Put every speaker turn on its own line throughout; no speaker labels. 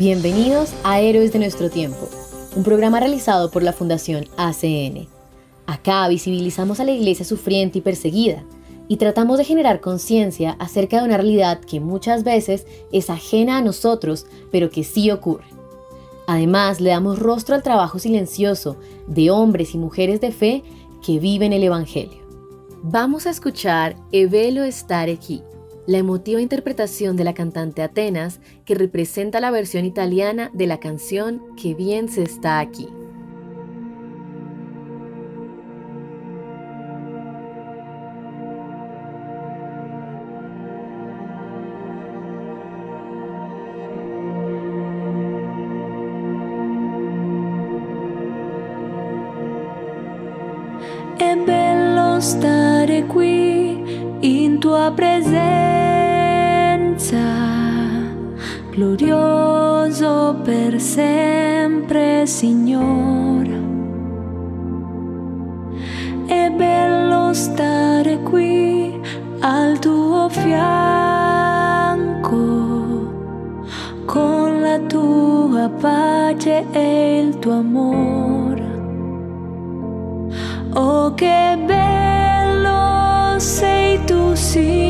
Bienvenidos a Héroes de nuestro tiempo, un programa realizado por la Fundación ACN. Acá visibilizamos a la iglesia sufriente y perseguida y tratamos de generar conciencia acerca de una realidad que muchas veces es ajena a nosotros, pero que sí ocurre. Además, le damos rostro al trabajo silencioso de hombres y mujeres de fe que viven el Evangelio. Vamos a escuchar Evelo estar aquí, la emotiva interpretación de la cantante Atenas que representa la versión italiana de la canción Que bien se está aquí.
È bello stare qui in tua presenza, glorioso per sempre, Signore. È bello stare qui al tuo fianco, con la tua pace e il tuo amore. Oh, che bello sei tu, Signore.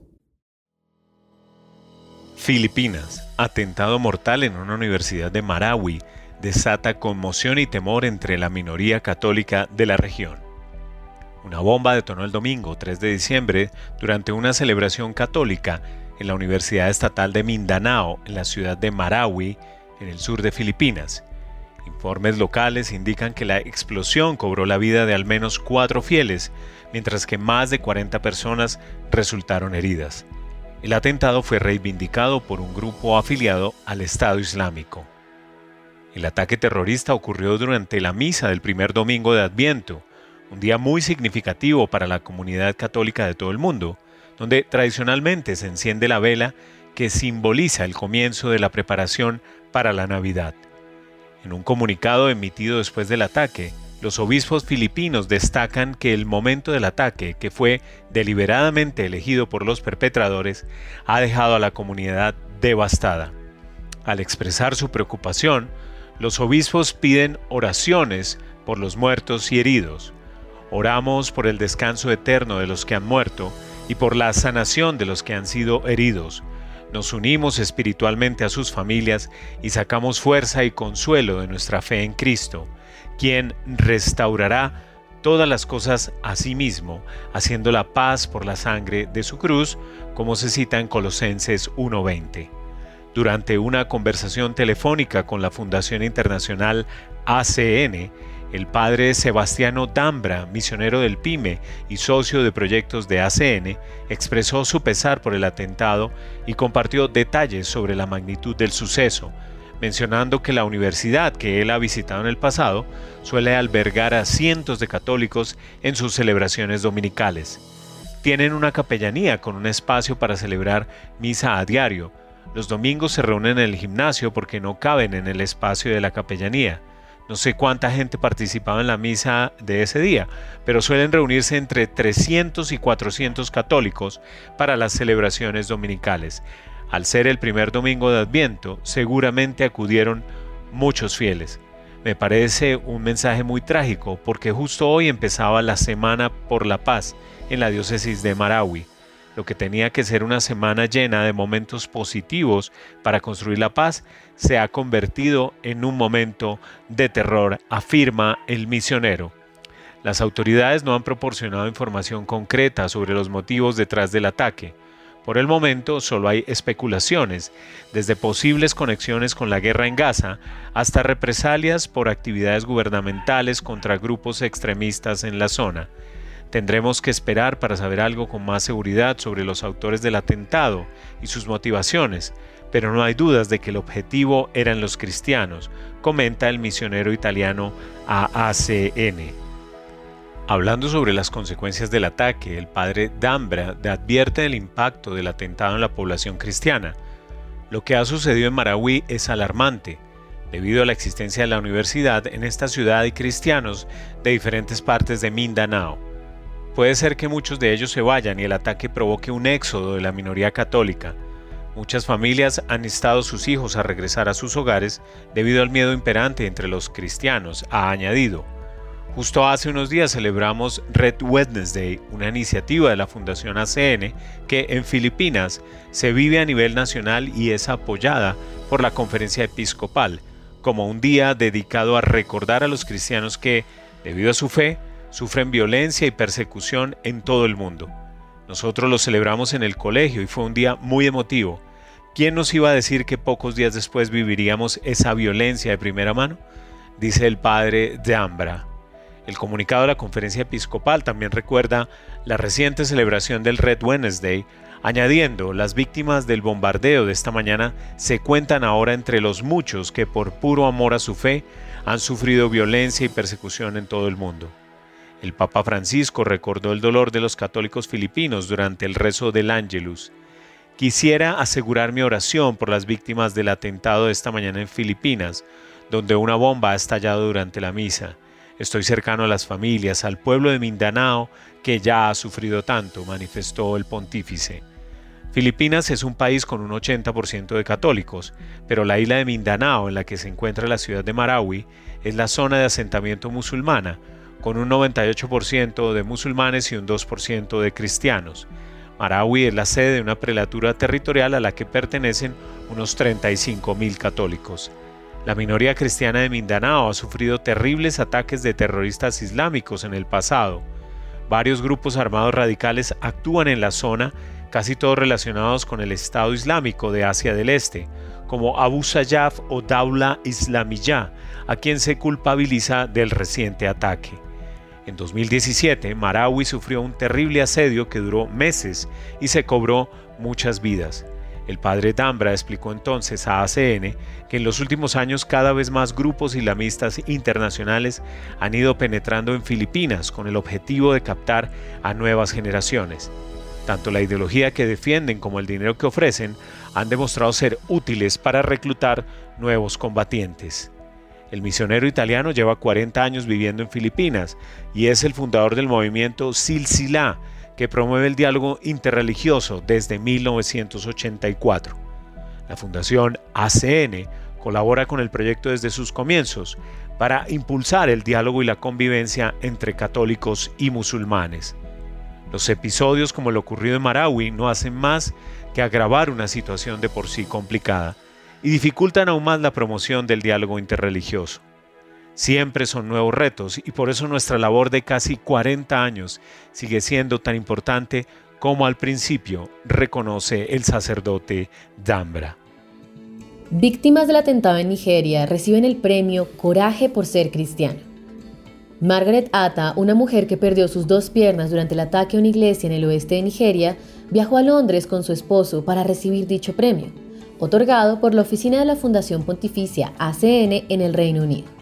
Filipinas. Atentado mortal en una universidad de Marawi desata conmoción y temor entre la minoría católica de la región. Una bomba detonó el domingo 3 de diciembre durante una celebración católica en la Universidad Estatal de Mindanao, en la ciudad de Marawi, en el sur de Filipinas. Informes locales indican que la explosión cobró la vida de al menos cuatro fieles, mientras que más de 40 personas resultaron heridas. El atentado fue reivindicado por un grupo afiliado al Estado Islámico. El ataque terrorista ocurrió durante la misa del primer domingo de Adviento, un día muy significativo para la comunidad católica de todo el mundo, donde tradicionalmente se enciende la vela que simboliza el comienzo de la preparación para la Navidad. En un comunicado emitido después del ataque, los obispos filipinos destacan que el momento del ataque, que fue deliberadamente elegido por los perpetradores, ha dejado a la comunidad devastada. Al expresar su preocupación, los obispos piden oraciones por los muertos y heridos. Oramos por el descanso eterno de los que han muerto y por la sanación de los que han sido heridos. Nos unimos espiritualmente a sus familias y sacamos fuerza y consuelo de nuestra fe en Cristo, quien restaurará todas las cosas a sí mismo, haciendo la paz por la sangre de su cruz, como se cita en Colosenses 1.20. Durante una conversación telefónica con la Fundación Internacional ACN, el padre Sebastiano Dambra, misionero del PYME y socio de proyectos de ACN, expresó su pesar por el atentado y compartió detalles sobre la magnitud del suceso, mencionando que la universidad que él ha visitado en el pasado suele albergar a cientos de católicos en sus celebraciones dominicales. Tienen una capellanía con un espacio para celebrar misa a diario. Los domingos se reúnen en el gimnasio porque no caben en el espacio de la capellanía. No sé cuánta gente participaba en la misa de ese día, pero suelen reunirse entre 300 y 400 católicos para las celebraciones dominicales. Al ser el primer domingo de Adviento, seguramente acudieron muchos fieles. Me parece un mensaje muy trágico porque justo hoy empezaba la Semana por la Paz en la diócesis de Marawi lo que tenía que ser una semana llena de momentos positivos para construir la paz, se ha convertido en un momento de terror, afirma el misionero. Las autoridades no han proporcionado información concreta sobre los motivos detrás del ataque. Por el momento solo hay especulaciones, desde posibles conexiones con la guerra en Gaza hasta represalias por actividades gubernamentales contra grupos extremistas en la zona. Tendremos que esperar para saber algo con más seguridad sobre los autores del atentado y sus motivaciones, pero no hay dudas de que el objetivo eran los cristianos, comenta el misionero italiano AACN. Hablando sobre las consecuencias del ataque, el padre Dambra advierte del impacto del atentado en la población cristiana. Lo que ha sucedido en Marawi es alarmante. Debido a la existencia de la universidad, en esta ciudad hay cristianos de diferentes partes de Mindanao Puede ser que muchos de ellos se vayan y el ataque provoque un éxodo de la minoría católica. Muchas familias han instado a sus hijos a regresar a sus hogares debido al miedo imperante entre los cristianos, ha añadido. Justo hace unos días celebramos Red Wednesday, una iniciativa de la Fundación ACN que en Filipinas se vive a nivel nacional y es apoyada por la Conferencia Episcopal, como un día dedicado a recordar a los cristianos que, debido a su fe, sufren violencia y persecución en todo el mundo. Nosotros lo celebramos en el colegio y fue un día muy emotivo. ¿Quién nos iba a decir que pocos días después viviríamos esa violencia de primera mano? Dice el padre de Ambra. El comunicado de la conferencia episcopal también recuerda la reciente celebración del Red Wednesday, añadiendo las víctimas del bombardeo de esta mañana se cuentan ahora entre los muchos que por puro amor a su fe han sufrido violencia y persecución en todo el mundo. El Papa Francisco recordó el dolor de los católicos filipinos durante el rezo del Ángelus. Quisiera asegurar mi oración por las víctimas del atentado de esta mañana en Filipinas, donde una bomba ha estallado durante la misa. Estoy cercano a las familias, al pueblo de Mindanao, que ya ha sufrido tanto, manifestó el pontífice. Filipinas es un país con un 80% de católicos, pero la isla de Mindanao, en la que se encuentra la ciudad de Marawi, es la zona de asentamiento musulmana, con un 98% de musulmanes y un 2% de cristianos. Marawi es la sede de una prelatura territorial a la que pertenecen unos 35.000 católicos. La minoría cristiana de Mindanao ha sufrido terribles ataques de terroristas islámicos en el pasado. Varios grupos armados radicales actúan en la zona, casi todos relacionados con el Estado Islámico de Asia del Este, como Abu Sayyaf o Daula Islamiyah, a quien se culpabiliza del reciente ataque. En 2017, Marawi sufrió un terrible asedio que duró meses y se cobró muchas vidas. El padre Dambra explicó entonces a ACN que en los últimos años cada vez más grupos islamistas internacionales han ido penetrando en Filipinas con el objetivo de captar a nuevas generaciones. Tanto la ideología que defienden como el dinero que ofrecen han demostrado ser útiles para reclutar nuevos combatientes. El misionero italiano lleva 40 años viviendo en Filipinas y es el fundador del movimiento Silsila, que promueve el diálogo interreligioso desde 1984. La Fundación ACN colabora con el proyecto desde sus comienzos para impulsar el diálogo y la convivencia entre católicos y musulmanes. Los episodios como lo ocurrido en Marawi no hacen más que agravar una situación de por sí complicada y dificultan aún más la promoción del diálogo interreligioso. Siempre son nuevos retos y por eso nuestra labor de casi 40 años sigue siendo tan importante como al principio reconoce el sacerdote Dambra.
Víctimas del atentado en Nigeria reciben el premio Coraje por ser cristiano. Margaret Atta, una mujer que perdió sus dos piernas durante el ataque a una iglesia en el oeste de Nigeria, viajó a Londres con su esposo para recibir dicho premio otorgado por la Oficina de la Fundación Pontificia ACN en el Reino Unido.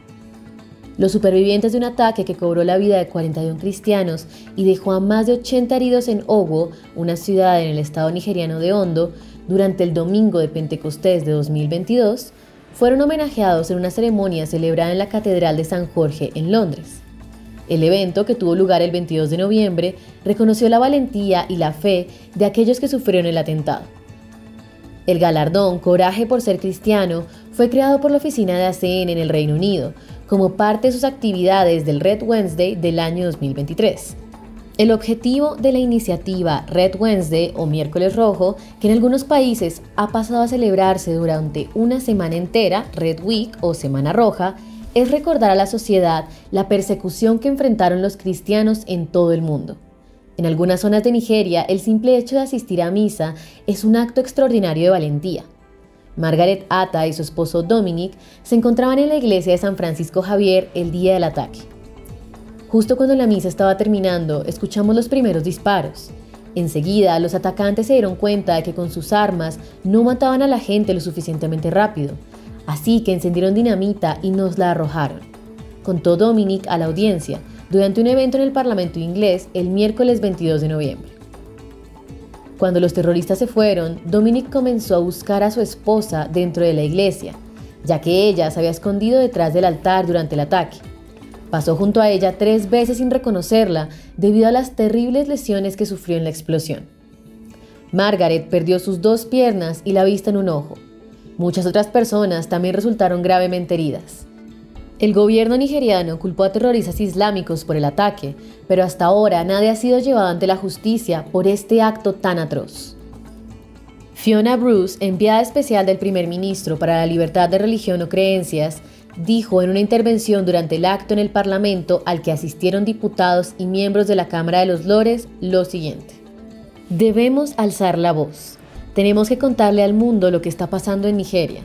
Los supervivientes de un ataque que cobró la vida de 41 cristianos y dejó a más de 80 heridos en Owo, una ciudad en el estado nigeriano de Ondo, durante el domingo de Pentecostés de 2022, fueron homenajeados en una ceremonia celebrada en la Catedral de San Jorge en Londres. El evento, que tuvo lugar el 22 de noviembre, reconoció la valentía y la fe de aquellos que sufrieron el atentado. El galardón Coraje por ser cristiano fue creado por la oficina de ACN en el Reino Unido como parte de sus actividades del Red Wednesday del año 2023. El objetivo de la iniciativa Red Wednesday o Miércoles Rojo, que en algunos países ha pasado a celebrarse durante una semana entera, Red Week o Semana Roja, es recordar a la sociedad la persecución que enfrentaron los cristianos en todo el mundo. En algunas zonas de Nigeria, el simple hecho de asistir a misa es un acto extraordinario de valentía. Margaret Atta y su esposo Dominic se encontraban en la iglesia de San Francisco Javier el día del ataque. Justo cuando la misa estaba terminando, escuchamos los primeros disparos. Enseguida, los atacantes se dieron cuenta de que con sus armas no mataban a la gente lo suficientemente rápido, así que encendieron dinamita y nos la arrojaron. Contó Dominic a la audiencia durante un evento en el Parlamento inglés el miércoles 22 de noviembre. Cuando los terroristas se fueron, Dominic comenzó a buscar a su esposa dentro de la iglesia, ya que ella se había escondido detrás del altar durante el ataque. Pasó junto a ella tres veces sin reconocerla debido a las terribles lesiones que sufrió en la explosión. Margaret perdió sus dos piernas y la vista en un ojo. Muchas otras personas también resultaron gravemente heridas. El gobierno nigeriano culpó a terroristas islámicos por el ataque, pero hasta ahora nadie ha sido llevado ante la justicia por este acto tan atroz. Fiona Bruce, enviada especial del primer ministro para la libertad de religión o creencias, dijo en una intervención durante el acto en el Parlamento al que asistieron diputados y miembros de la Cámara de los Lores lo siguiente. Debemos alzar la voz. Tenemos que contarle al mundo lo que está pasando en Nigeria.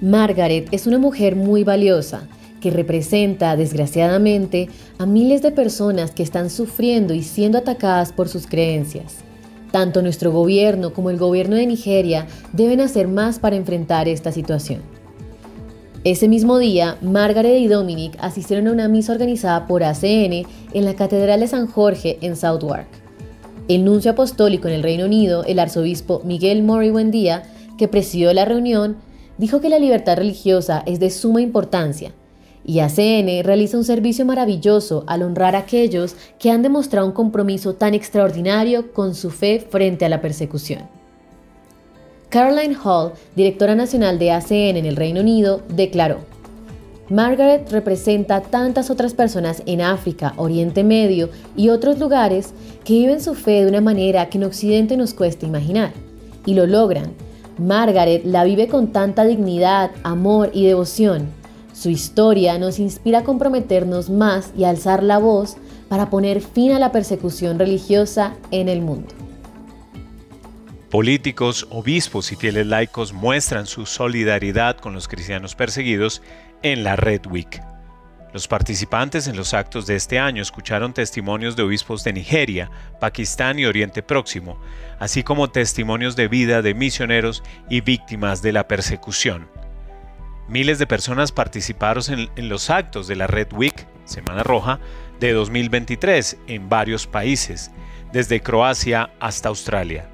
Margaret es una mujer muy valiosa que representa, desgraciadamente, a miles de personas que están sufriendo y siendo atacadas por sus creencias. Tanto nuestro gobierno como el gobierno de Nigeria deben hacer más para enfrentar esta situación. Ese mismo día, Margaret y Dominic asistieron a una misa organizada por ACN en la Catedral de San Jorge en Southwark. El nuncio apostólico en el Reino Unido, el arzobispo Miguel Mori Buendía, que presidió la reunión, dijo que la libertad religiosa es de suma importancia y ACN realiza un servicio maravilloso al honrar a aquellos que han demostrado un compromiso tan extraordinario con su fe frente a la persecución. Caroline Hall, directora nacional de ACN en el Reino Unido, declaró, Margaret representa tantas otras personas en África, Oriente Medio y otros lugares que viven su fe de una manera que en Occidente nos cuesta imaginar. Y lo logran. Margaret la vive con tanta dignidad, amor y devoción. Su historia nos inspira a comprometernos más y alzar la voz para poner fin a la persecución religiosa en el mundo.
Políticos, obispos y fieles laicos muestran su solidaridad con los cristianos perseguidos en la Red Week. Los participantes en los actos de este año escucharon testimonios de obispos de Nigeria, Pakistán y Oriente Próximo, así como testimonios de vida de misioneros y víctimas de la persecución. Miles de personas participaron en, los actos de la Red Week, Semana Roja, de 2023 en varios países, desde Croacia hasta Australia.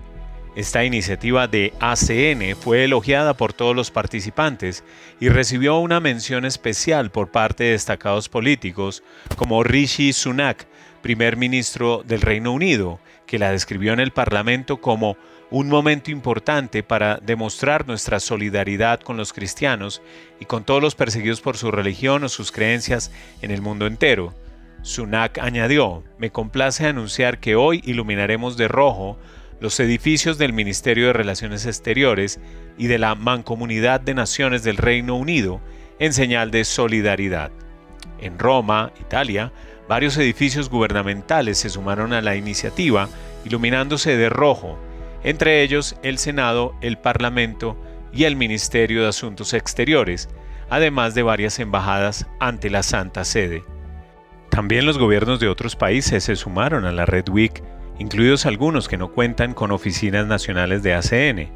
Esta iniciativa de ACN fue elogiada por todos los participantes y recibió una mención especial por parte de destacados políticos como Rishi Sunak, primer ministro del Reino Unido, que la describió en el Parlamento como un momento importante para demostrar nuestra solidaridad con los cristianos y con todos los perseguidos por su religión o sus creencias en el mundo entero. Sunak añadió, me complace anunciar que hoy iluminaremos de rojo los edificios del Ministerio de Relaciones Exteriores y de la Mancomunidad de Naciones del Reino Unido en señal de solidaridad. En Roma, Italia, varios edificios gubernamentales se sumaron a la iniciativa, iluminándose de rojo, entre ellos el Senado, el Parlamento y el Ministerio de Asuntos Exteriores, además de varias embajadas ante la Santa Sede. También los gobiernos de otros países se sumaron a la Red Week incluidos algunos que no cuentan con oficinas nacionales de ACN.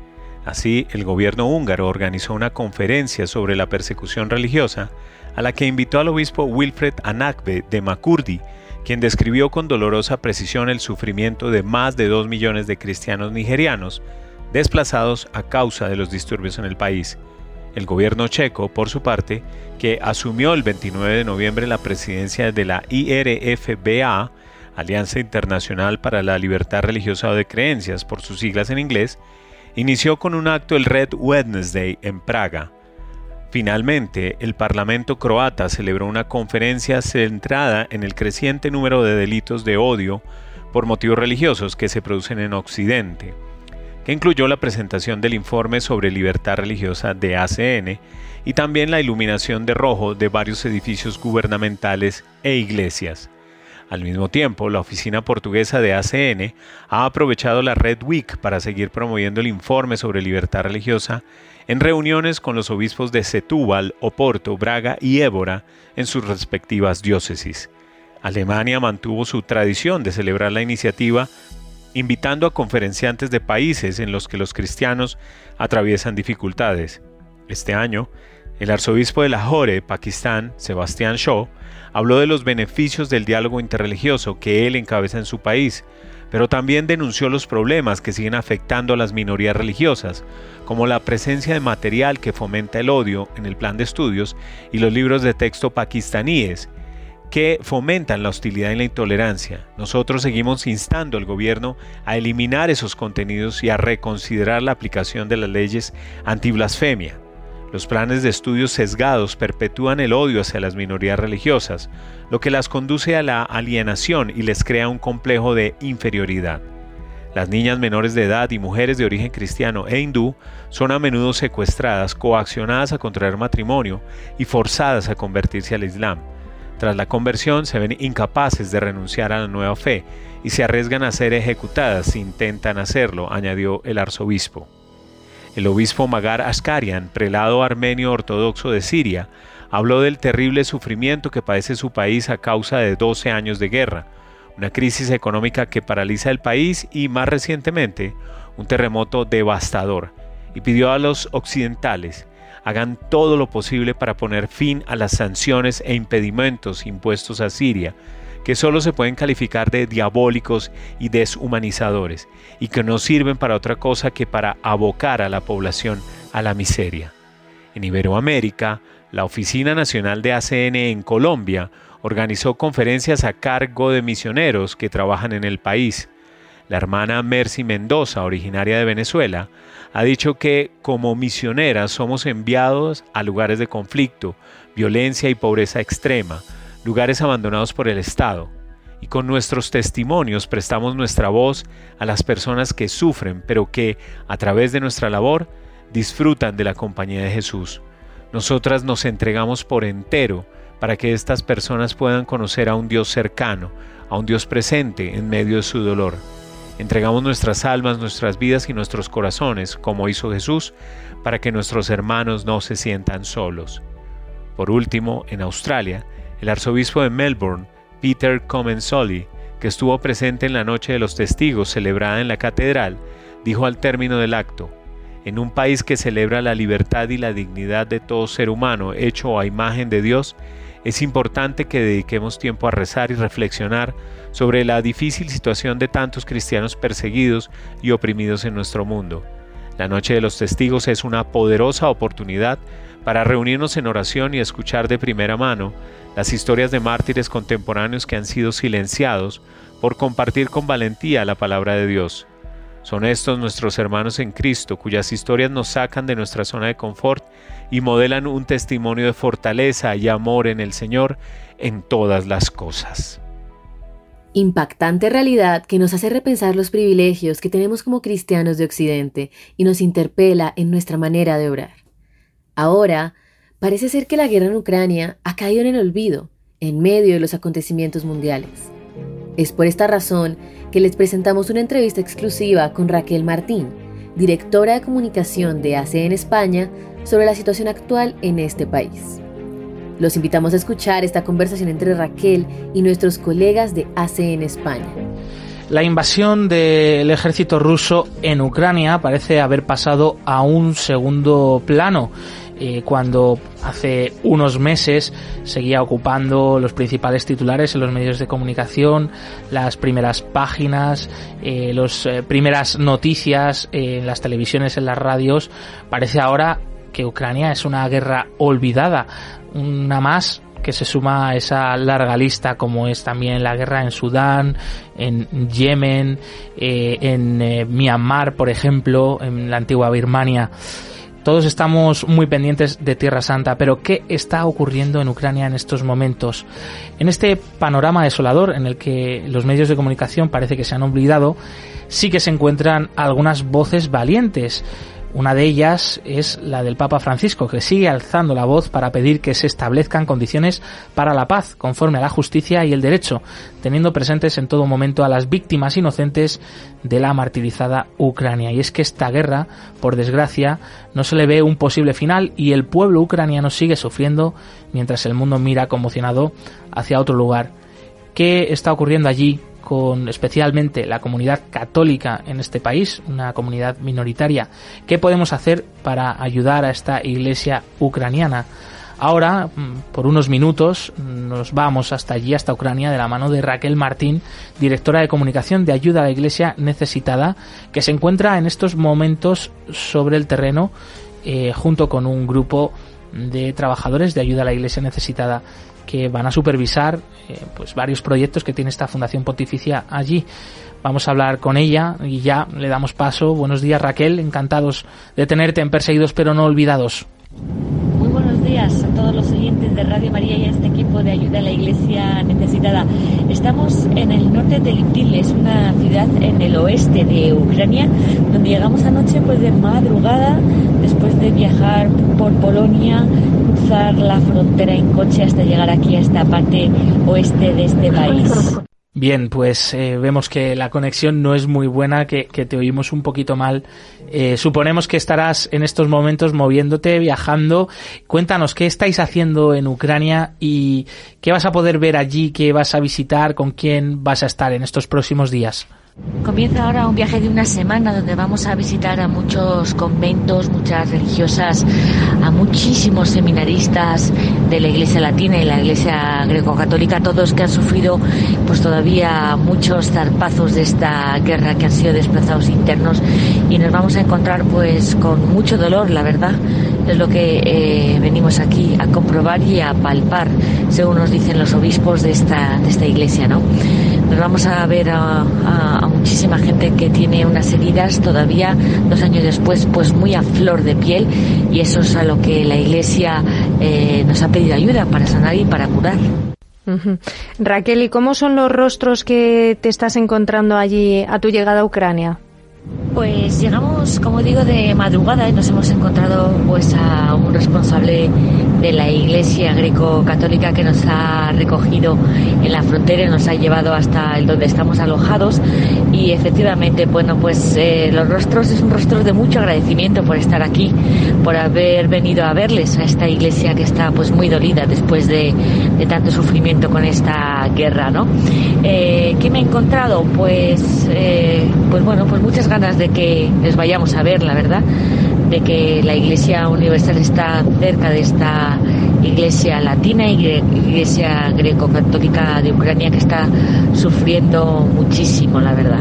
Así, el gobierno húngaro organizó una conferencia sobre la persecución religiosa a la que invitó al obispo Wilfred Anakbe de Makurdi, quien describió con dolorosa precisión el sufrimiento de más de dos millones de cristianos nigerianos desplazados a causa de los disturbios en el país. El gobierno checo, por su parte, que asumió el 29 de noviembre la presidencia de la IRFBA, Alianza Internacional para la Libertad Religiosa o de Creencias, por sus siglas en inglés, inició con un acto el Red Wednesday en Praga. Finalmente, el Parlamento croata celebró una conferencia centrada en el creciente número de delitos de odio por motivos religiosos que se producen en Occidente, que incluyó la presentación del informe sobre libertad religiosa de ACN y también la iluminación de rojo de varios edificios gubernamentales e iglesias. Al mismo tiempo, la oficina portuguesa de ACN ha aprovechado la Red Week para seguir promoviendo el informe sobre libertad religiosa en reuniones con los obispos de Setúbal, Oporto, Braga y Évora en sus respectivas diócesis. Alemania mantuvo su tradición de celebrar la iniciativa invitando a conferenciantes de países en los que los cristianos atraviesan dificultades. Este año, el arzobispo de Lahore, Pakistán, Sebastián Shaw, habló de los beneficios del diálogo interreligioso que él encabeza en su país, pero también denunció los problemas que siguen afectando a las minorías religiosas, como la presencia de material que fomenta el odio en el plan de estudios y los libros de texto pakistaníes que fomentan la hostilidad y la intolerancia. Nosotros seguimos instando al gobierno a eliminar esos contenidos y a reconsiderar la aplicación de las leyes antiblasfemia. Los planes de estudios sesgados perpetúan el odio hacia las minorías religiosas, lo que las conduce a la alienación y les crea un complejo de inferioridad. Las niñas menores de edad y mujeres de origen cristiano e hindú son a menudo secuestradas, coaccionadas a contraer matrimonio y forzadas a convertirse al Islam. Tras la conversión se ven incapaces de renunciar a la nueva fe y se arriesgan a ser ejecutadas si intentan hacerlo, añadió el arzobispo. El obispo Magar Askarian, prelado armenio ortodoxo de Siria, habló del terrible sufrimiento que padece su país a causa de 12 años de guerra, una crisis económica que paraliza el país y, más recientemente, un terremoto devastador, y pidió a los occidentales hagan todo lo posible para poner fin a las sanciones e impedimentos impuestos a Siria, que solo se pueden calificar de diabólicos y deshumanizadores, y que no sirven para otra cosa que para abocar a la población a la miseria. En Iberoamérica, la Oficina Nacional de ACN en Colombia organizó conferencias a cargo de misioneros que trabajan en el país. La hermana Mercy Mendoza, originaria de Venezuela, ha dicho que como misioneras somos enviados a lugares de conflicto, violencia y pobreza extrema, lugares abandonados por el Estado. Y con nuestros testimonios prestamos nuestra voz a las personas que sufren, pero que, a través de nuestra labor, disfrutan de la compañía de Jesús. Nosotras nos entregamos por entero para que estas personas puedan conocer a un Dios cercano, a un Dios presente en medio de su dolor. Entregamos nuestras almas, nuestras vidas y nuestros corazones, como hizo Jesús, para que nuestros hermanos no se sientan solos. Por último, en Australia, el arzobispo de Melbourne, Peter Comensoli, que estuvo presente en la Noche de los Testigos celebrada en la catedral, dijo al término del acto, en un país que celebra la libertad y la dignidad de todo ser humano hecho a imagen de Dios, es importante que dediquemos tiempo a rezar y reflexionar sobre la difícil situación de tantos cristianos perseguidos y oprimidos en nuestro mundo. La Noche de los Testigos es una poderosa oportunidad para reunirnos en oración y escuchar de primera mano las historias de mártires contemporáneos que han sido silenciados por compartir con valentía la palabra de Dios. Son estos nuestros hermanos en Cristo, cuyas historias nos sacan de nuestra zona de confort y modelan un testimonio de fortaleza y amor en el Señor en todas las cosas.
Impactante realidad que nos hace repensar los privilegios que tenemos como cristianos de Occidente y nos interpela en nuestra manera de orar. Ahora, Parece ser que la guerra en Ucrania ha caído en el olvido en medio de los acontecimientos mundiales. Es por esta razón que les presentamos una entrevista exclusiva con Raquel Martín, directora de comunicación de ACE en España, sobre la situación actual en este país. Los invitamos a escuchar esta conversación entre Raquel y nuestros colegas de ACE en España.
La invasión del ejército ruso en Ucrania parece haber pasado a un segundo plano eh, cuando hace unos meses seguía ocupando los principales titulares en los medios de comunicación, las primeras páginas, eh, las eh, primeras noticias en las televisiones, en las radios, parece ahora que Ucrania es una guerra olvidada, una más que se suma a esa larga lista como es también la guerra en Sudán, en Yemen, eh, en eh, Myanmar, por ejemplo, en la antigua Birmania. Todos estamos muy pendientes de Tierra Santa, pero ¿qué está ocurriendo en Ucrania en estos momentos? En este panorama desolador en el que los medios de comunicación parece que se han olvidado, sí que se encuentran algunas voces valientes. Una de ellas es la del Papa Francisco, que sigue alzando la voz para pedir que se establezcan condiciones para la paz, conforme a la justicia y el derecho, teniendo presentes en todo momento a las víctimas inocentes de la martirizada Ucrania. Y es que esta guerra, por desgracia, no se le ve un posible final y el pueblo ucraniano sigue sufriendo mientras el mundo mira conmocionado hacia otro lugar. ¿Qué está ocurriendo allí? Con especialmente la comunidad católica en este país, una comunidad minoritaria. ¿Qué podemos hacer para ayudar a esta iglesia ucraniana? Ahora, mm, por unos minutos, nos vamos hasta allí, hasta Ucrania, de la mano de Raquel Martín, directora de comunicación de ayuda a la Iglesia necesitada, que se encuentra en estos momentos sobre el terreno eh, junto con un grupo de trabajadores de ayuda a la Iglesia necesitada que van a supervisar eh, pues varios proyectos que tiene esta Fundación Pontificia allí. Vamos a hablar con ella y ya le damos paso. Buenos días Raquel, encantados de tenerte en Perseguidos pero no olvidados.
Muy buenos días a todos los oyentes de Radio María y a este equipo de ayuda a la Iglesia necesitada. Estamos en el norte de Liptil, es una ciudad en el oeste de Ucrania, donde llegamos anoche pues de madrugada, después de viajar por Polonia, cruzar la frontera en coche hasta llegar aquí a esta parte oeste de este país.
Bien, pues eh, vemos que la conexión no es muy buena, que, te oímos un poquito mal. Eh, suponemos que estarás en estos momentos moviéndote, viajando. Cuéntanos qué estáis haciendo en Ucrania y qué vas a poder ver allí, qué vas a visitar, con quién vas a estar en estos próximos días.
Comienza ahora un viaje de una semana donde vamos a visitar a muchos conventos, muchas religiosas, a muchísimos seminaristas de la Iglesia Latina y la Iglesia Greco-Católica, todos que han sufrido pues todavía muchos zarpazos de esta guerra, que han sido desplazados internos y nos vamos a encontrar pues con mucho dolor, la verdad. Es lo que eh, venimos aquí a comprobar y a palpar, según nos dicen los obispos de esta, de esta iglesia, ¿no? Nos vamos a ver a, muchísima gente que tiene unas heridas todavía dos años después pues muy a flor de piel y eso es a lo que la Iglesia eh, nos ha pedido ayuda para sanar y para curar.
Raquel, ¿y cómo son los rostros que te estás encontrando allí a tu llegada a Ucrania?
Pues llegamos, como digo, de madrugada y nos hemos encontrado pues a un responsable de la Iglesia Greco-Católica que nos ha recogido en la frontera y nos ha llevado hasta el donde estamos alojados y efectivamente, bueno, pues eh, los rostros es un rostro de mucho agradecimiento por estar aquí, por haber venido a verles a esta iglesia que está pues muy dolida después de, tanto sufrimiento con esta guerra, ¿no? Eh, ¿Qué me he encontrado? Pues, eh, pues bueno, pues muchas ganas de que les vayamos a ver, la verdad, de que la Iglesia Universal está cerca de esta Iglesia Latina y Iglesia Greco-Católica de Ucrania que está sufriendo muchísimo, la verdad.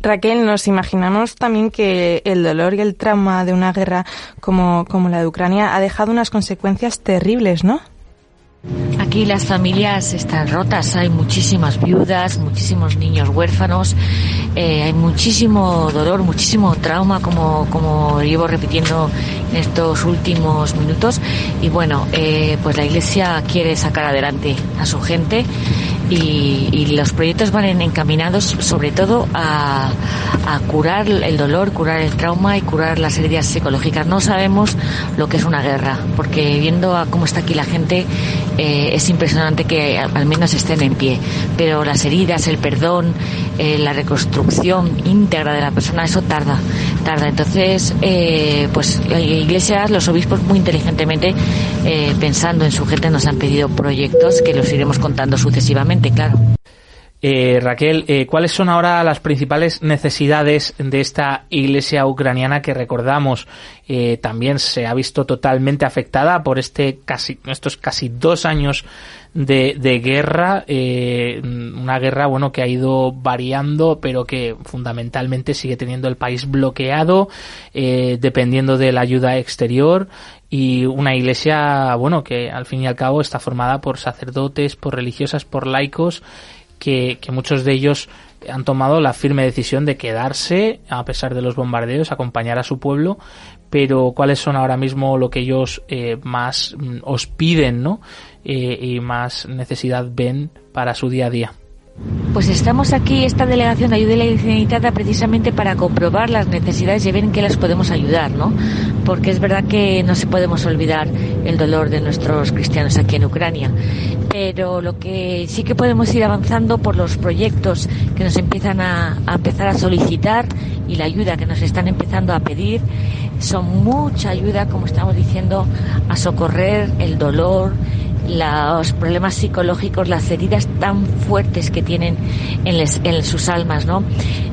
Raquel, nos imaginamos también que el dolor y el trauma de una guerra como, como la de Ucrania ha dejado unas consecuencias terribles, ¿no?
Aquí las familias están rotas, hay muchísimas viudas, muchísimos niños huérfanos, eh, hay muchísimo dolor, muchísimo trauma, como, como llevo repitiendo en estos últimos minutos. Y bueno, eh, pues la Iglesia quiere sacar adelante a su gente y, los proyectos van encaminados sobre todo a, curar el dolor, curar el trauma y curar las heridas psicológicas. No sabemos lo que es una guerra, porque viendo a cómo está aquí la gente eh, es impresionante que al menos estén en pie, pero las heridas, el perdón, eh, la reconstrucción íntegra de la persona, eso tarda, tarda. Entonces, eh, pues la Iglesia, los obispos muy inteligentemente, pensando en su gente, nos han pedido proyectos que los iremos contando sucesivamente claro.
Eh, Raquel, eh, ¿cuáles son ahora las principales necesidades de esta iglesia ucraniana que recordamos eh, también se ha visto totalmente afectada por este casi estos casi dos años de, de guerra, una guerra bueno que ha ido variando, pero que fundamentalmente sigue teniendo el país bloqueado, dependiendo de la ayuda exterior y una iglesia bueno que al fin y al cabo está formada por sacerdotes, por religiosas, por laicos que, muchos de ellos han tomado la firme decisión de quedarse a pesar de los bombardeos, acompañar a su pueblo, pero cuáles son ahora mismo lo que ellos eh, más mm, os piden, ¿no? Eh, y más necesidad ven para su día a día.
Pues estamos aquí, esta delegación de ayuda ilimitada, precisamente para comprobar las necesidades y ver en qué las podemos ayudar, ¿no? Porque es verdad que no se podemos olvidar el dolor de nuestros cristianos aquí en Ucrania. Pero lo que sí que podemos ir avanzando por los proyectos que nos empiezan a, a empezar a solicitar y la ayuda que nos están empezando a pedir son mucha ayuda, como estamos diciendo, a socorrer el dolor, los problemas psicológicos, las heridas tan fuertes que tienen en, sus almas, ¿no?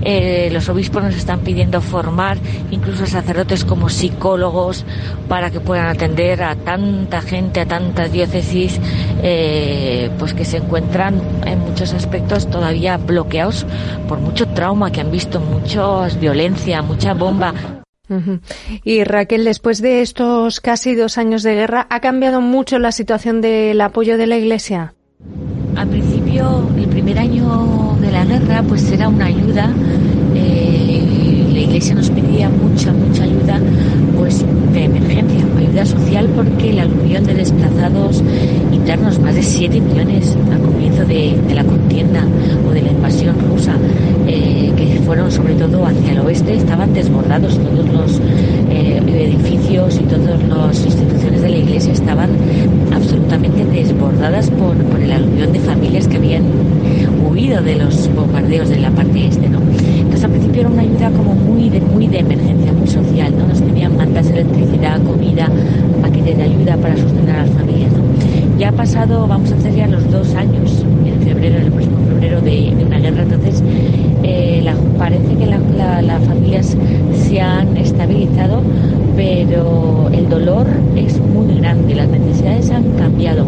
Eh, los obispos nos están pidiendo formar incluso sacerdotes como psicólogos para que puedan atender a tanta gente, a tantas diócesis, eh, pues que se encuentran en muchos aspectos todavía bloqueados por mucho trauma que han visto, mucha violencia, mucha bomba.
Y Raquel, después de estos casi dos años de guerra, ¿ha cambiado mucho la situación del apoyo de la Iglesia?
Al principio, el primer año de la guerra, pues era una ayuda. Eh, la Iglesia nos pedía mucha, mucha ayuda, pues de emergencia, ayuda social, porque la aluvión de desplazados internos, más de 7 millones al comienzo de, la contienda o de la invasión rusa, eh, sobre todo hacia el oeste, estaban desbordados todos los eh, edificios y todas las instituciones de la iglesia estaban absolutamente desbordadas por, el aluvión de familias que habían huido de los bombardeos de la parte este, ¿no? Entonces al principio era una ayuda como muy de, muy de emergencia, muy social, ¿no? Nos tenían mantas, electricidad, comida, paquetes de ayuda para sostener a las familias. Ya ha pasado, vamos a hacer ya los dos años, en febrero, el próximo febrero, de, una guerra, entonces eh, parece que las familias se han estabilizado, pero el dolor es muy grande, las necesidades han cambiado.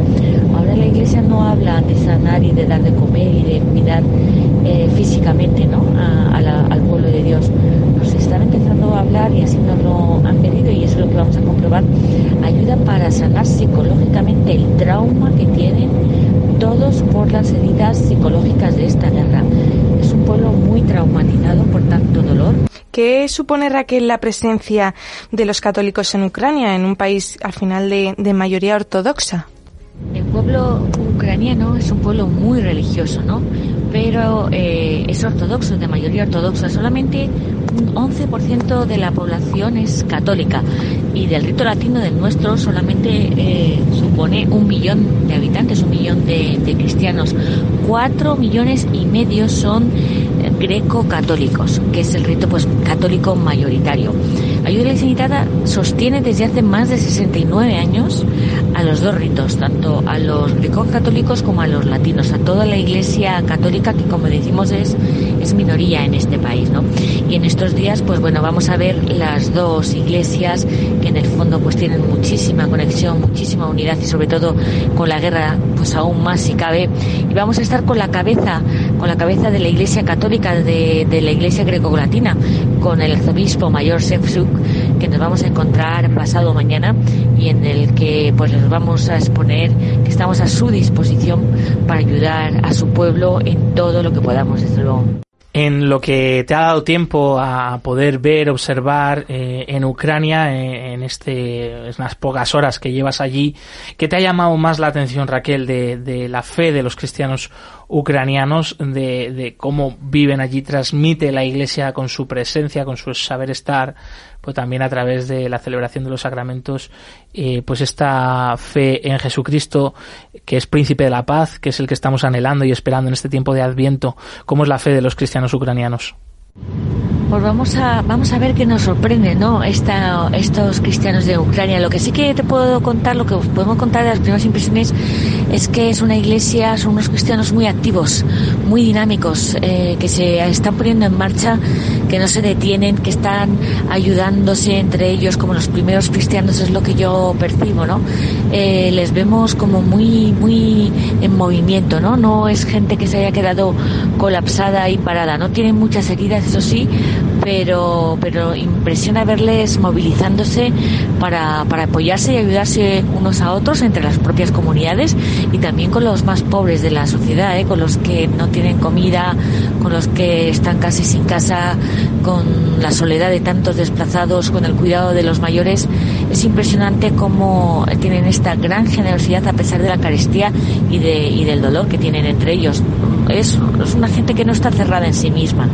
Ahora la iglesia no habla de sanar y de dar de comer y de cuidar eh, físicamente ¿no? al pueblo de Dios. Nos están empezando a hablar y así nos lo han pedido y eso es lo que vamos a comprobar. Ayuda para sanar psicológicamente el trauma que tienen todos por las heridas psicológicas de esta guerra. Es un pueblo muy traumatizado por tanto dolor.
¿Qué supone Raquel la presencia de los católicos en Ucrania, en un país al final de, mayoría ortodoxa?
El pueblo ucraniano es un pueblo muy religioso, ¿no? Pero eh, es ortodoxo, de mayoría ortodoxa. Solamente un 11% de la población es católica y del rito latino del nuestro solamente eh, supone un millón de habitantes, un millón de, de cristianos. Cuatro millones y medio son greco-católicos, que es el rito pues católico mayoritario. Ayuda Ilimitada sostiene desde hace más de 69 años a los dos ritos, tanto a los greco-católicos como a los latinos, a toda la Iglesia católica que como decimos es, es minoría en este país, ¿no? Y en estos días, pues bueno, vamos a ver las dos iglesias que en el fondo pues tienen muchísima conexión, muchísima unidad y sobre todo con la guerra pues aún más si cabe. Y vamos a estar con la cabeza, con la cabeza de la Iglesia católica de, de la Iglesia greco-latina, con el arzobispo mayor Sefsuk que nos vamos a encontrar pasado mañana y en el que pues nos vamos a exponer que estamos a su disposición para ayudar a su pueblo en todo lo que podamos, desde luego
en lo que te ha dado tiempo a poder ver, observar eh, en Ucrania, eh, en este, en las pocas horas que llevas allí, ¿qué te ha llamado más la atención, Raquel, de, de la fe de los cristianos ucranianos, de, de, cómo viven allí, transmite la Iglesia con su presencia, con su saber estar, pues también a través de la celebración de los sacramentos, eh, pues esta fe en Jesucristo, que es príncipe de la paz, que es el que estamos anhelando y esperando en este tiempo de Adviento, ¿cómo es la fe de los cristianos ucranianos?
Pues vamos a, vamos a ver qué nos sorprende, ¿no? Esta, estos cristianos de Ucrania. Lo que sí que te puedo contar, lo que os podemos contar de las primeras impresiones, es que es una iglesia, son unos cristianos muy activos, muy dinámicos, eh, que se están poniendo en marcha, que no se detienen, que están ayudándose entre ellos como los primeros cristianos, es lo que yo percibo, ¿no? Eh, les vemos como muy, muy en movimiento, ¿no? No es gente que se haya quedado colapsada y parada, no tienen muchas heridas, eso sí, pero, pero impresiona verles movilizándose para, para apoyarse y ayudarse unos a otros entre las propias comunidades y también con los más pobres de la sociedad, ¿eh? con los que no tienen comida, con los que están casi sin casa, con la soledad de tantos desplazados, con el cuidado de los mayores. Es impresionante cómo tienen esta gran generosidad a pesar de la carestía y, de, y del dolor que tienen entre ellos. Es, es una gente que no está cerrada en sí misma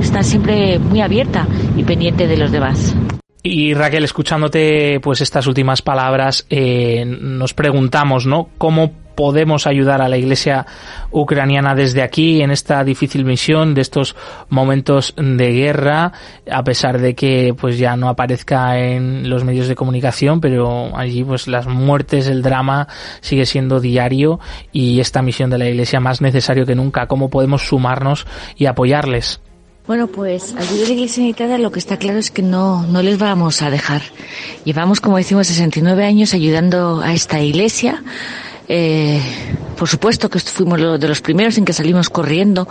está siempre muy abierta y pendiente de los demás.
Y Raquel, escuchándote pues estas últimas palabras, eh, nos preguntamos, ¿no? ¿Cómo podemos ayudar a la Iglesia ucraniana desde aquí en esta difícil misión de estos momentos de guerra, a pesar de que pues ya no aparezca en los medios de comunicación, pero allí pues las muertes, el drama sigue siendo diario y esta misión de la Iglesia más necesario que nunca. ¿Cómo podemos sumarnos y apoyarles?
Bueno, pues ayuda a la Iglesia Unitada lo que está claro es que no, no les vamos a dejar. Llevamos, como decimos, 69 años ayudando a esta iglesia. Eh, por supuesto que fuimos de los primeros en que salimos corriendo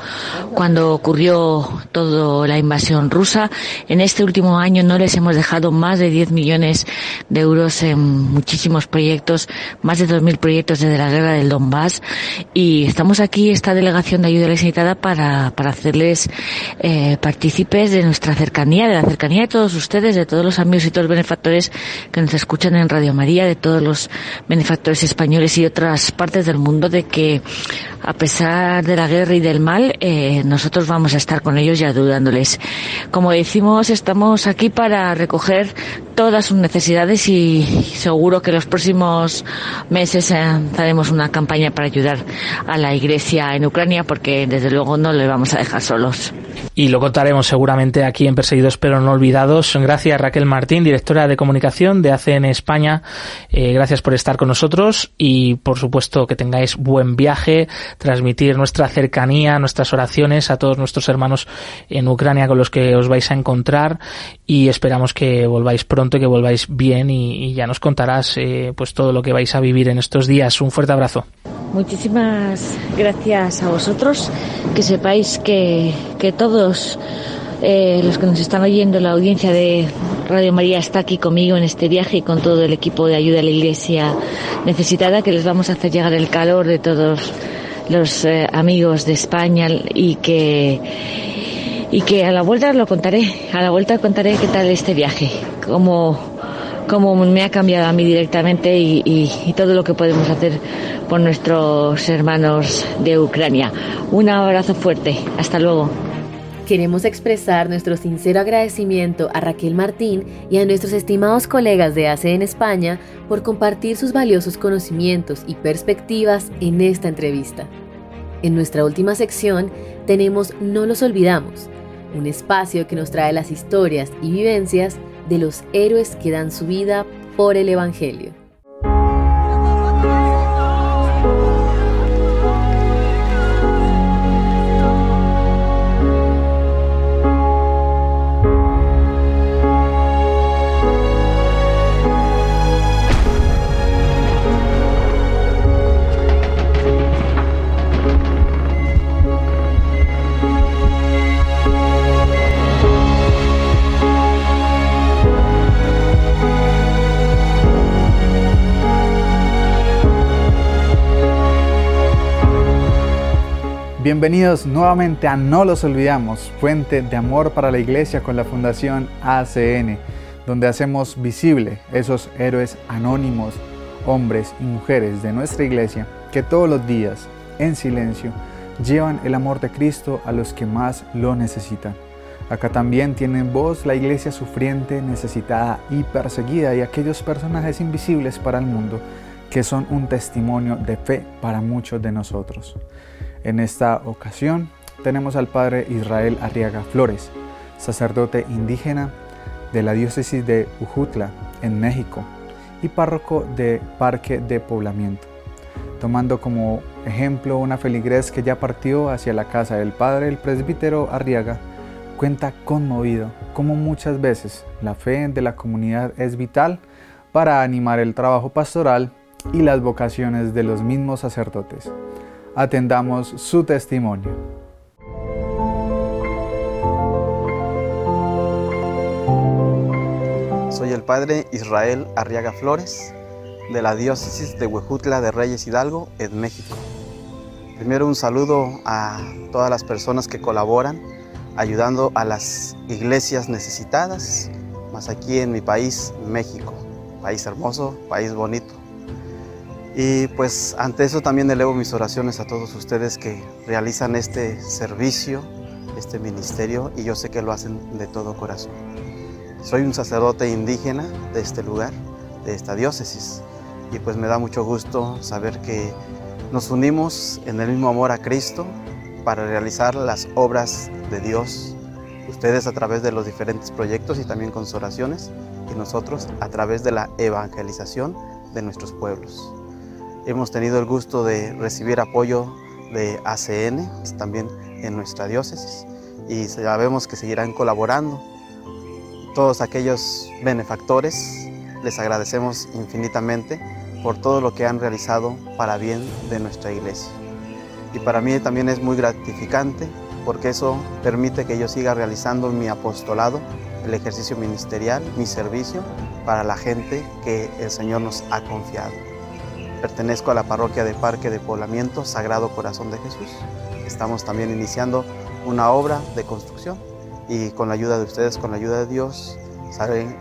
cuando ocurrió toda la invasión rusa. En este último año no les hemos dejado más de 10 millones de euros en muchísimos proyectos, más de 2.000 proyectos desde la guerra del Donbass. Y estamos aquí, esta delegación de ayuda necesitada, para, para hacerles eh, partícipes de nuestra cercanía, de la cercanía de todos ustedes, de todos los amigos y todos los benefactores que nos escuchan en Radio María, de todos los benefactores españoles y otras partes del mundo, de que a pesar de la guerra y del mal, eh, nosotros vamos a estar con ellos y ayudándoles. Como decimos, estamos aquí para recoger todas sus necesidades y seguro que los próximos meses haremos una campaña para ayudar a la iglesia en Ucrania porque desde luego no le vamos a dejar solos.
Y lo contaremos seguramente aquí en Perseguidos pero no olvidados. Gracias Raquel Martín, directora de comunicación de ACN España. Eh, gracias por estar con nosotros y por supuesto que tengáis buen viaje, transmitir nuestra cercanía, nuestras oraciones a todos nuestros hermanos en Ucrania con los que os vais a encontrar y esperamos que volváis pronto y que volváis bien y, ya nos contarás eh, pues todo lo que vais a vivir en estos días. Un fuerte abrazo.
Muchísimas gracias a vosotros, que sepáis que, que todos eh, los que nos están oyendo, la audiencia de Radio María está aquí conmigo en este viaje y con todo el equipo de ayuda a la Iglesia necesitada, que les vamos a hacer llegar el calor de todos los eh, amigos de España y que y que a la vuelta lo contaré, a la vuelta contaré qué tal este viaje, cómo, cómo me ha cambiado a mí directamente y, y todo lo que podemos hacer por nuestros hermanos de Ucrania. Un abrazo fuerte, hasta luego.
Queremos expresar nuestro sincero agradecimiento a Raquel Martín y a nuestros estimados colegas de ACE en España por compartir sus valiosos conocimientos y perspectivas en esta entrevista. En nuestra última sección tenemos No los olvidamos, un espacio que nos trae las historias y vivencias de los héroes que dan su vida por el Evangelio.
Bienvenidos nuevamente a No los olvidamos, fuente de amor para la iglesia con la Fundación ACN, donde hacemos visible esos héroes anónimos, hombres y mujeres de nuestra iglesia que todos los días, en silencio, llevan el amor de Cristo a los que más lo necesitan. Acá también tienen voz la iglesia sufriente, necesitada y perseguida y aquellos personajes invisibles para el mundo que son un testimonio de fe para muchos de nosotros. En esta ocasión tenemos al Padre Israel Arriaga Flores, sacerdote indígena de la diócesis de Ujutla, en México, y párroco de Parque de Poblamiento, tomando como ejemplo una feligres que ya partió hacia la casa del padre el presbítero Arriaga, cuenta conmovido cómo muchas veces la fe de la comunidad es vital para animar el trabajo pastoral y las vocaciones de los mismos sacerdotes. Atendamos su testimonio.
Soy el padre Israel Arriaga Flores, de la diócesis de Huejutla de Reyes Hidalgo, en México. Primero un saludo a todas las personas que colaboran ayudando a las iglesias necesitadas, más aquí en mi país, México, país hermoso, país bonito. Y pues ante eso también elevo mis oraciones a todos ustedes que realizan este servicio, este ministerio, y yo sé que lo hacen de todo corazón. Soy un sacerdote indígena de este lugar, de esta diócesis, y pues me da mucho gusto saber que nos unimos en el mismo amor a Cristo para realizar las obras de Dios, ustedes a través de los diferentes proyectos y también con sus oraciones, y nosotros a través de la evangelización de nuestros pueblos. Hemos tenido el gusto de recibir apoyo de ACN, también en nuestra diócesis, y sabemos que seguirán colaborando. Todos aquellos benefactores les agradecemos infinitamente por todo lo que han realizado para bien de nuestra iglesia. Y para mí también es muy gratificante porque eso permite que yo siga realizando mi apostolado, el ejercicio ministerial, mi servicio para la gente que el Señor nos ha confiado. Pertenezco a la parroquia de Parque de Poblamiento Sagrado Corazón de Jesús. Estamos también iniciando una obra de construcción y con la ayuda de ustedes, con la ayuda de Dios,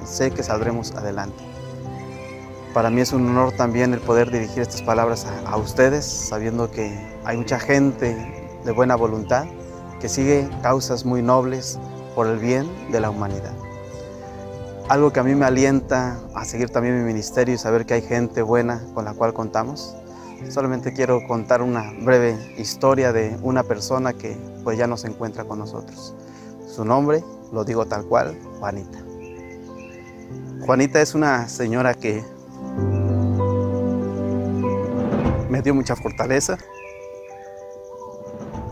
sé que saldremos adelante. Para mí es un honor también el poder dirigir estas palabras a, a, ustedes, sabiendo que hay mucha gente de buena voluntad que sigue causas muy nobles por el bien de la humanidad. Algo que a mí me alienta a seguir también mi ministerio y saber que hay gente buena con la cual contamos. Solamente quiero contar una breve historia de una persona que pues ya no se encuentra con nosotros. Su nombre, lo digo tal cual, Juanita. Juanita es una señora que me dio mucha fortaleza,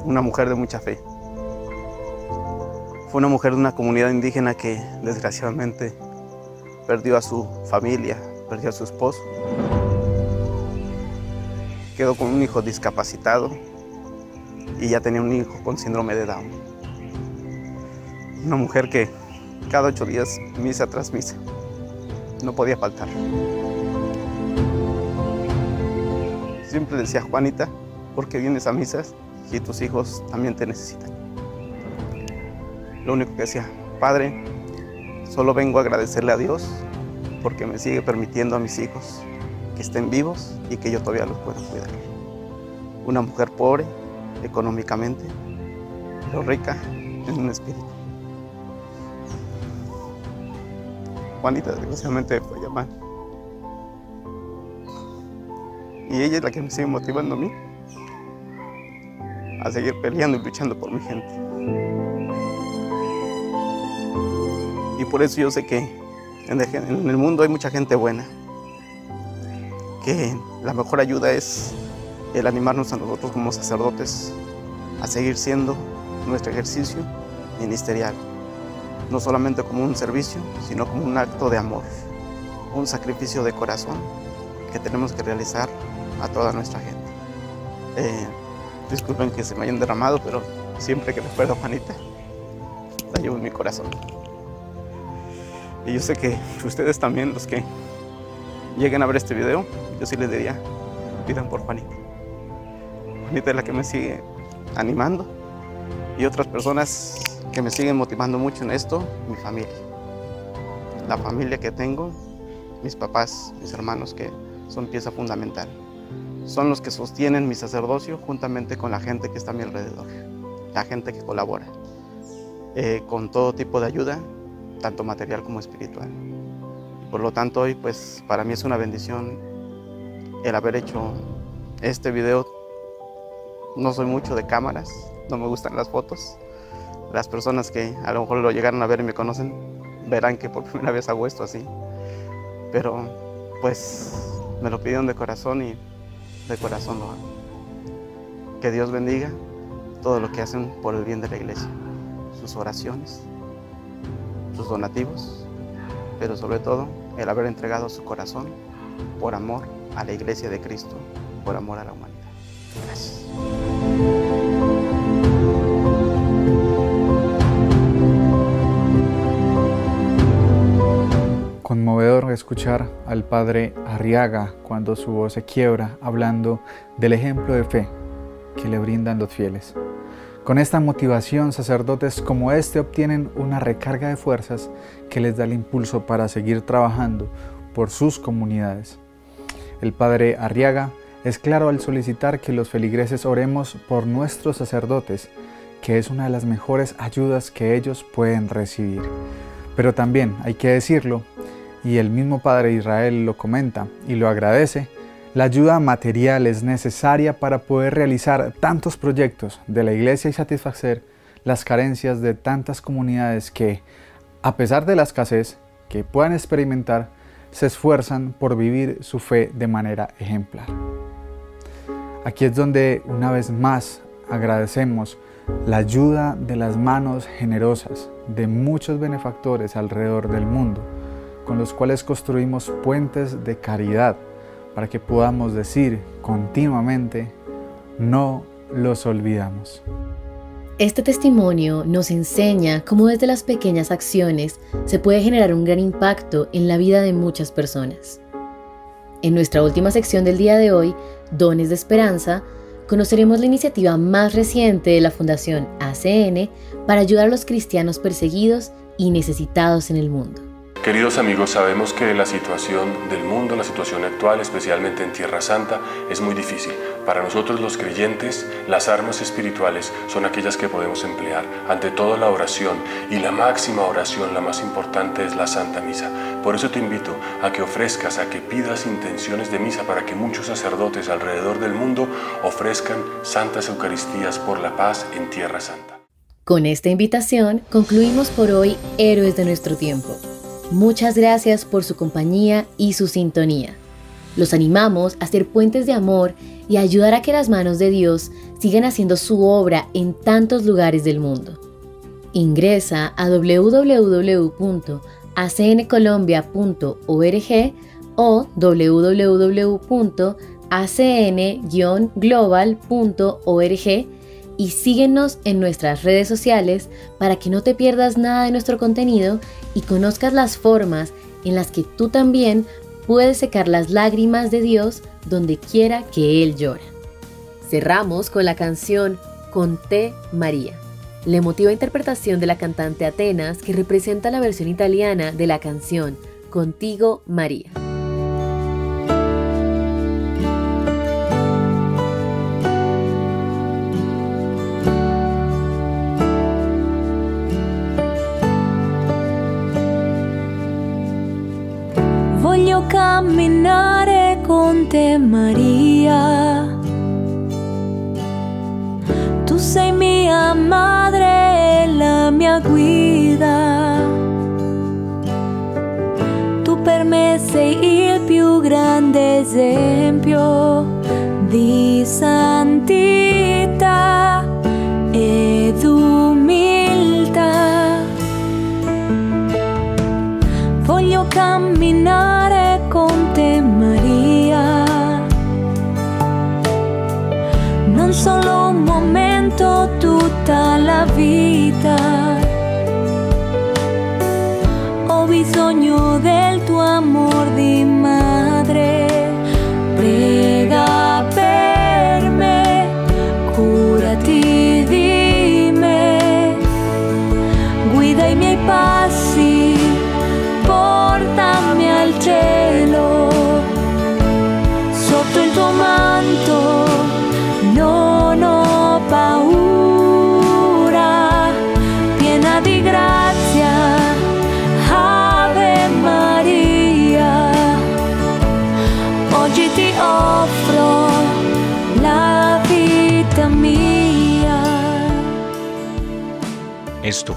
una mujer de mucha fe. Fue una mujer de una comunidad indígena que desgraciadamente perdió a su familia, perdió a su esposo. Quedó con un hijo discapacitado y ya tenía un hijo con síndrome de Down. Una mujer que cada ocho días, misa tras misa, no podía faltar. Siempre decía Juanita, ¿por qué vienes a misas y tus hijos también te necesitan? Lo único que decía, Padre, solo vengo a agradecerle a Dios porque me sigue permitiendo a mis hijos que estén vivos y que yo todavía los puedo cuidar. Una mujer pobre económicamente, pero rica en un espíritu. Juanita desgraciadamente fue llamar. Y ella es la que me sigue motivando a mí a seguir peleando y luchando por mi gente. Por eso yo sé que en el mundo hay mucha gente buena, que la mejor ayuda es el animarnos a nosotros como sacerdotes a seguir siendo nuestro ejercicio ministerial, no solamente como un servicio, sino como un acto de amor, un sacrificio de corazón que tenemos que realizar a toda nuestra gente. Eh, disculpen que se me hayan derramado, pero siempre que recuerdo a Juanita, la llevo en mi corazón. Y yo sé que ustedes también, los que lleguen a ver este video, yo sí les diría, pidan por Juanita. Juanita es la que me sigue animando y otras personas que me siguen motivando mucho en esto, mi familia. La familia que tengo, mis papás, mis hermanos, que son pieza fundamental son los que sostienen mi sacerdocio juntamente con la gente que está a mi alrededor, la gente que colabora, eh, con todo tipo de ayuda, tanto material como espiritual. Por lo tanto, hoy pues para mí es una bendición el haber hecho este video. No soy mucho de cámaras, no me gustan las fotos, Las personas que a lo mejor lo llegaron a ver y me conocen verán que por primera vez hago esto así. Pero pues me lo pidieron de corazón y de corazón lo hago. Que Dios bendiga todo lo que hacen por el bien de la iglesia, sus oraciones, sus donativos, pero sobre todo el haber entregado su corazón por amor a la iglesia de Cristo, por amor a la humanidad. Gracias.
Conmovedor escuchar al padre Arriaga cuando su voz se quiebra hablando del ejemplo de fe que le brindan los fieles. Con esta motivación, sacerdotes como este obtienen una recarga de fuerzas que les da el impulso para seguir trabajando por sus comunidades. El padre Arriaga es claro al solicitar que los feligreses oremos por nuestros sacerdotes, que es una de las mejores ayudas que ellos pueden recibir. Pero también hay que decirlo, y el mismo padre Israel lo comenta y lo agradece, la ayuda material es necesaria para poder realizar tantos proyectos de la iglesia y satisfacer las carencias de tantas comunidades que, a pesar de la escasez que puedan experimentar, se esfuerzan por vivir su fe de manera ejemplar. Aquí es donde una vez más agradecemos la ayuda de las manos generosas de muchos benefactores alrededor del mundo, con los cuales construimos puentes de caridad para que podamos decir continuamente, no los olvidamos.
Este testimonio nos enseña cómo desde las pequeñas acciones se puede generar un gran impacto en la vida de muchas personas. En nuestra última sección del día de hoy, Dones de Esperanza, conoceremos la iniciativa más reciente de la Fundación ACN para ayudar a los cristianos perseguidos y necesitados en el mundo.
Queridos amigos, sabemos que la situación del mundo, la situación actual, especialmente en Tierra Santa, es muy difícil. Para nosotros los creyentes, las armas espirituales son aquellas que podemos emplear. Ante todo la oración y la máxima oración, la más importante es la Santa Misa. Por eso te invito a que ofrezcas, a que pidas intenciones de misa para que muchos sacerdotes alrededor del mundo ofrezcan santas Eucaristías por la paz en Tierra Santa.
Con esta invitación concluimos por hoy Héroes de nuestro tiempo. Muchas gracias por su compañía y su sintonía. Los animamos a ser puentes de amor y a ayudar a que las manos de Dios sigan haciendo su obra en tantos lugares del mundo. Ingresa a www.acncolombia.org o www.acn-global.org y síguenos en nuestras redes sociales para que no te pierdas nada de nuestro contenido y conozcas las formas en las que tú también puedes secar las lágrimas de Dios donde quiera que Él llora. Cerramos con la canción Conté María, la emotiva interpretación de la cantante Atenas que representa la versión italiana de la canción Contigo María.
Camminare con te Maria. Tu sei mia madre e la mia guida. Tu per me sei il più grande esempio di santità